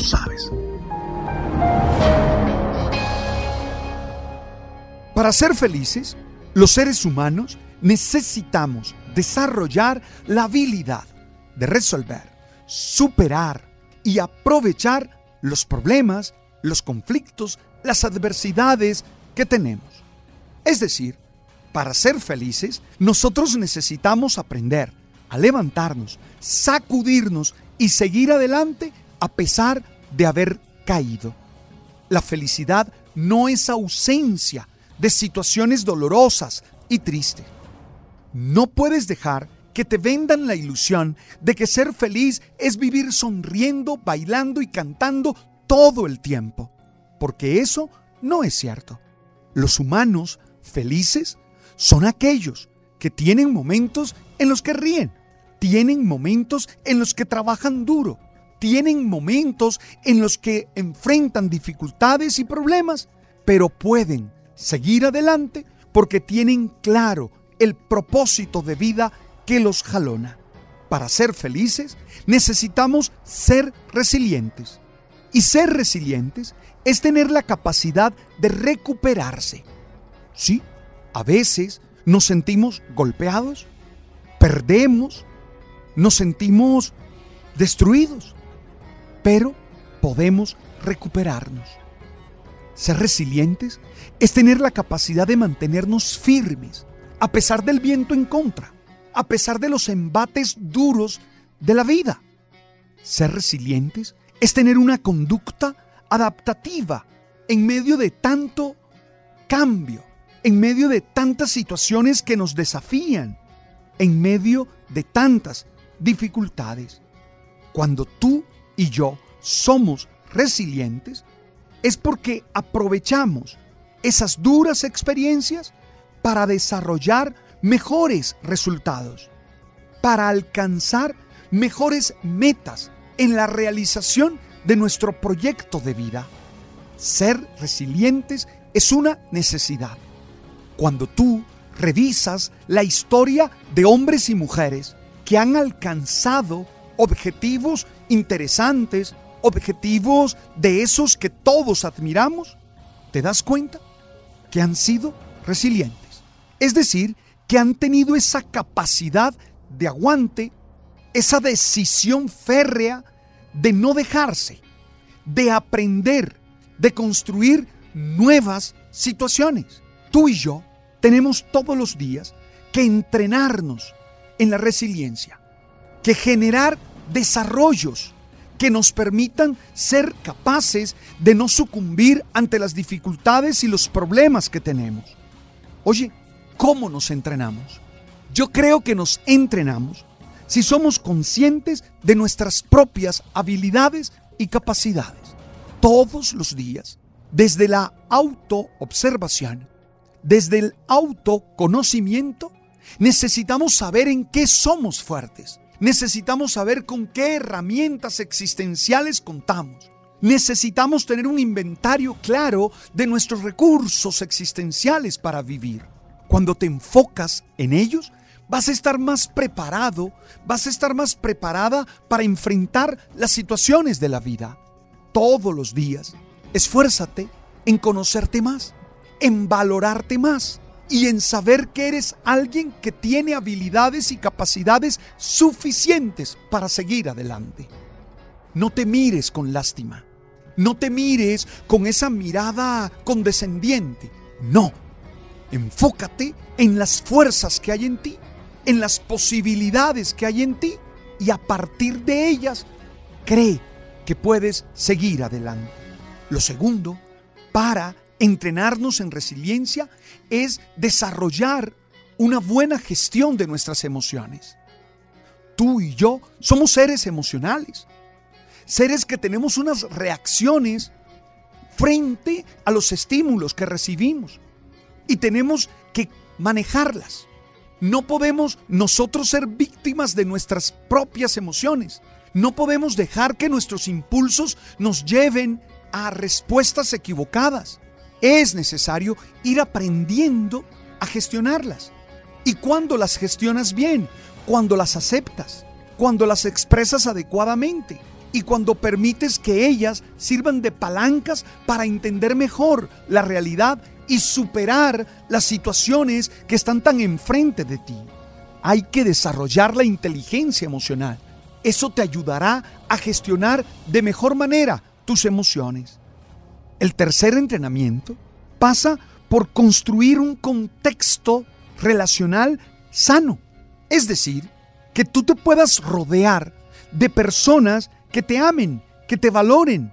Sabes. Para ser felices, los seres humanos necesitamos desarrollar la habilidad de resolver, superar y aprovechar los problemas, los conflictos, las adversidades que tenemos. Es decir, para ser felices, nosotros necesitamos aprender a levantarnos, sacudirnos y seguir adelante a pesar de haber caído. La felicidad no es ausencia de situaciones dolorosas y tristes. No puedes dejar que te vendan la ilusión de que ser feliz es vivir sonriendo, bailando y cantando todo el tiempo, porque eso no es cierto. Los humanos felices son aquellos que tienen momentos en los que ríen, tienen momentos en los que trabajan duro, tienen momentos en los que enfrentan dificultades y problemas, pero pueden seguir adelante porque tienen claro el propósito de vida que los jalona. Para ser felices necesitamos ser resilientes. Y ser resilientes es tener la capacidad de recuperarse. Sí, a veces nos sentimos golpeados, perdemos, nos sentimos destruidos, pero podemos recuperarnos. Ser resilientes es tener la capacidad de mantenernos firmes a pesar del viento en contra, a pesar de los embates duros de la vida. Ser resilientes es tener una conducta adaptativa en medio de tanto cambio, en medio de tantas situaciones que nos desafían, en medio de tantas dificultades. Cuando tú y yo somos resilientes, es porque aprovechamos esas duras experiencias para desarrollar mejores resultados, para alcanzar mejores metas en la realización de nuestro proyecto de vida. Ser resilientes es una necesidad. Cuando tú revisas la historia de hombres y mujeres que han alcanzado objetivos interesantes, objetivos de esos que todos admiramos, te das cuenta que han sido resilientes. Es decir, que han tenido esa capacidad de aguante, esa decisión férrea de no dejarse, de aprender, de construir nuevas situaciones. Tú y yo tenemos todos los días que entrenarnos en la resiliencia, que generar desarrollos que nos permitan ser capaces de no sucumbir ante las dificultades y los problemas que tenemos. Oye, ¿cómo nos entrenamos? Yo creo que nos entrenamos si somos conscientes de nuestras propias habilidades y capacidades. Todos los días, desde la autoobservación, desde el autoconocimiento, necesitamos saber en qué somos fuertes Necesitamos saber con qué herramientas existenciales contamos. Necesitamos tener un inventario claro de nuestros recursos existenciales para vivir. Cuando te enfocas en ellos, vas a estar más preparado, vas a estar más preparada para enfrentar las situaciones de la vida. Todos los días, esfuérzate en conocerte más, en valorarte más y en saber que eres alguien que tiene habilidades y capacidades suficientes para seguir adelante. no te mires con lástima. No te mires con esa mirada condescendiente. No. Enfócate en las fuerzas que hay en ti, en las posibilidades que hay en ti y a partir de ellas cree que puedes seguir adelante. Lo segundo, para entrenarnos en resiliencia, es desarrollar una buena gestión de nuestras emociones. Tú y yo somos seres emocionales, seres que tenemos unas reacciones frente a los estímulos que recibimos y tenemos que manejarlas. No podemos nosotros ser víctimas de nuestras propias emociones. No podemos dejar que nuestros impulsos nos lleven a respuestas equivocadas. Es necesario ir aprendiendo a gestionarlas. Y cuando las gestionas bien, cuando las aceptas, cuando las expresas adecuadamente y cuando permites que ellas sirvan de palancas para entender mejor la realidad y superar las situaciones que están tan enfrente de ti. Hay que desarrollar la inteligencia emocional. Eso te ayudará a gestionar de mejor manera tus emociones. El tercer entrenamiento pasa por construir un contexto relacional sano. Es decir, que tú te puedas rodear de personas que te amen, que te valoren.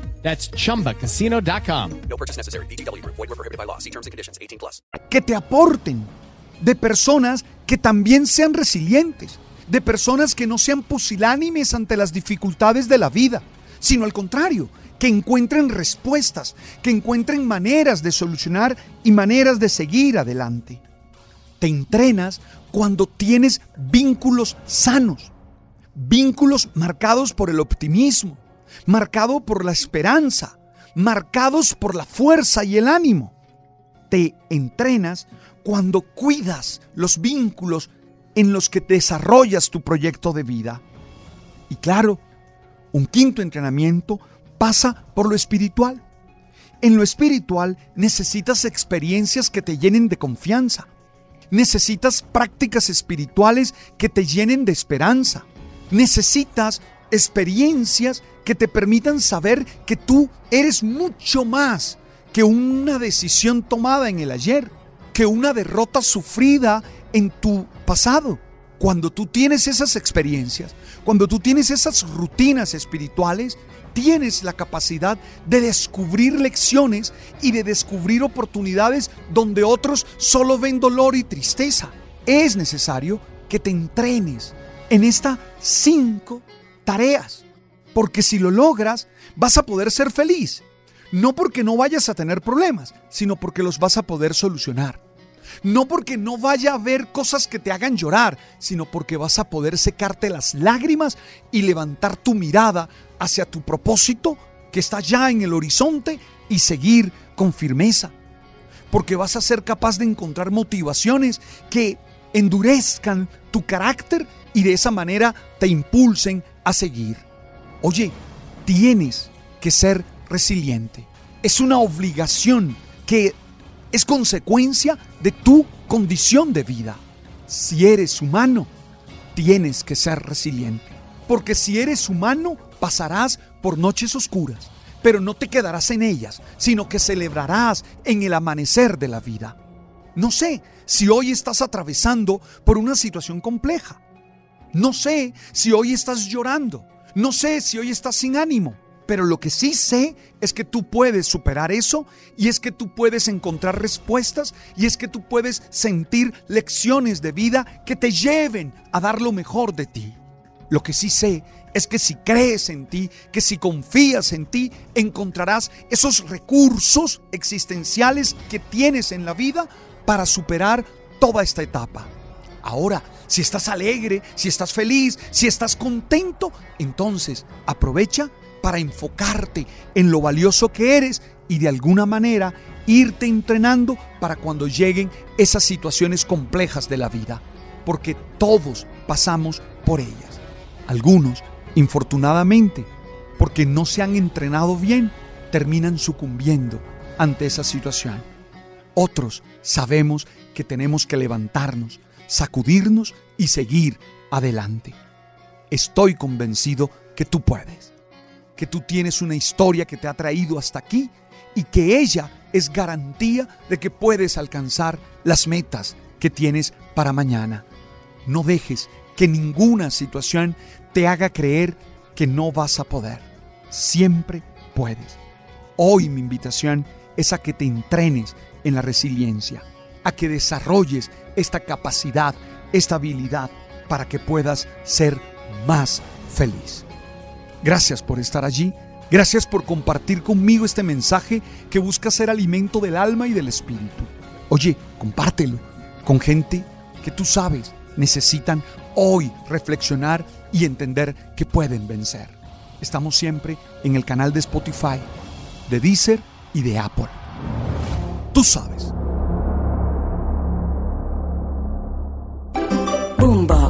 That's chumbacasino.com. No purchase necessary. BGW. Void were prohibited by law. See terms and conditions. 18 plus. que te aporten, de personas que también sean resilientes, de personas que no sean pusilánimes ante las dificultades de la vida, sino al contrario, que encuentren respuestas, que encuentren maneras de solucionar y maneras de seguir adelante. Te entrenas cuando tienes vínculos sanos, vínculos marcados por el optimismo, marcado por la esperanza, marcados por la fuerza y el ánimo te entrenas cuando cuidas los vínculos en los que desarrollas tu proyecto de vida. Y claro, un quinto entrenamiento pasa por lo espiritual. En lo espiritual necesitas experiencias que te llenen de confianza. Necesitas prácticas espirituales que te llenen de esperanza. Necesitas experiencias que te permitan saber que tú eres mucho más que una decisión tomada en el ayer, que una derrota sufrida en tu pasado. Cuando tú tienes esas experiencias, cuando tú tienes esas rutinas espirituales, tienes la capacidad de descubrir lecciones y de descubrir oportunidades donde otros solo ven dolor y tristeza. Es necesario que te entrenes en estas cinco tareas, porque si lo logras, vas a poder ser feliz no porque no vayas a tener problemas, sino porque los vas a poder solucionar. No porque no vaya a haber cosas que te hagan llorar, sino porque vas a poder secarte las lágrimas y levantar tu mirada hacia tu propósito que está ya en el horizonte y seguir con firmeza. Porque vas a ser capaz de encontrar motivaciones que endurezcan tu carácter y de esa manera te impulsen a seguir. Oye, tienes que ser resiliente. Es una obligación que es consecuencia de tu condición de vida. Si eres humano, tienes que ser resiliente. Porque si eres humano, pasarás por noches oscuras, pero no te quedarás en ellas, sino que celebrarás en el amanecer de la vida. No sé si hoy estás atravesando por una situación compleja. No sé si hoy estás llorando. No sé si hoy estás sin ánimo. Pero lo que sí sé es que tú puedes superar eso y es que tú puedes encontrar respuestas y es que tú puedes sentir lecciones de vida que te lleven a dar lo mejor de ti. Lo que sí sé es que si crees en ti, que si confías en ti, encontrarás esos recursos existenciales que tienes en la vida para superar toda esta etapa. Ahora, si estás alegre, si estás feliz, si estás contento, entonces aprovecha para enfocarte en lo valioso que eres y de alguna manera irte entrenando para cuando lleguen esas situaciones complejas de la vida, porque todos pasamos por ellas. Algunos, infortunadamente, porque no se han entrenado bien, terminan sucumbiendo ante esa situación. Otros sabemos que tenemos que levantarnos, sacudirnos y seguir adelante. Estoy convencido que tú puedes, que tú tienes una historia que te ha traído hasta aquí y que ella es garantía de que puedes alcanzar las metas que tienes para mañana. No dejes que ninguna situación te haga creer que no vas a poder. Siempre puedes. Hoy mi invitación es a que te entrenes en la resiliencia, a que desarrolles esta capacidad, esta habilidad para que puedas ser más feliz. Gracias por estar allí. Gracias por compartir conmigo este mensaje que busca ser alimento del alma y del espíritu. Oye, compártelo con gente que tú sabes necesitan hoy reflexionar y entender que pueden vencer. Estamos siempre en el canal de Spotify, de Deezer y de Apple. Tú sabes.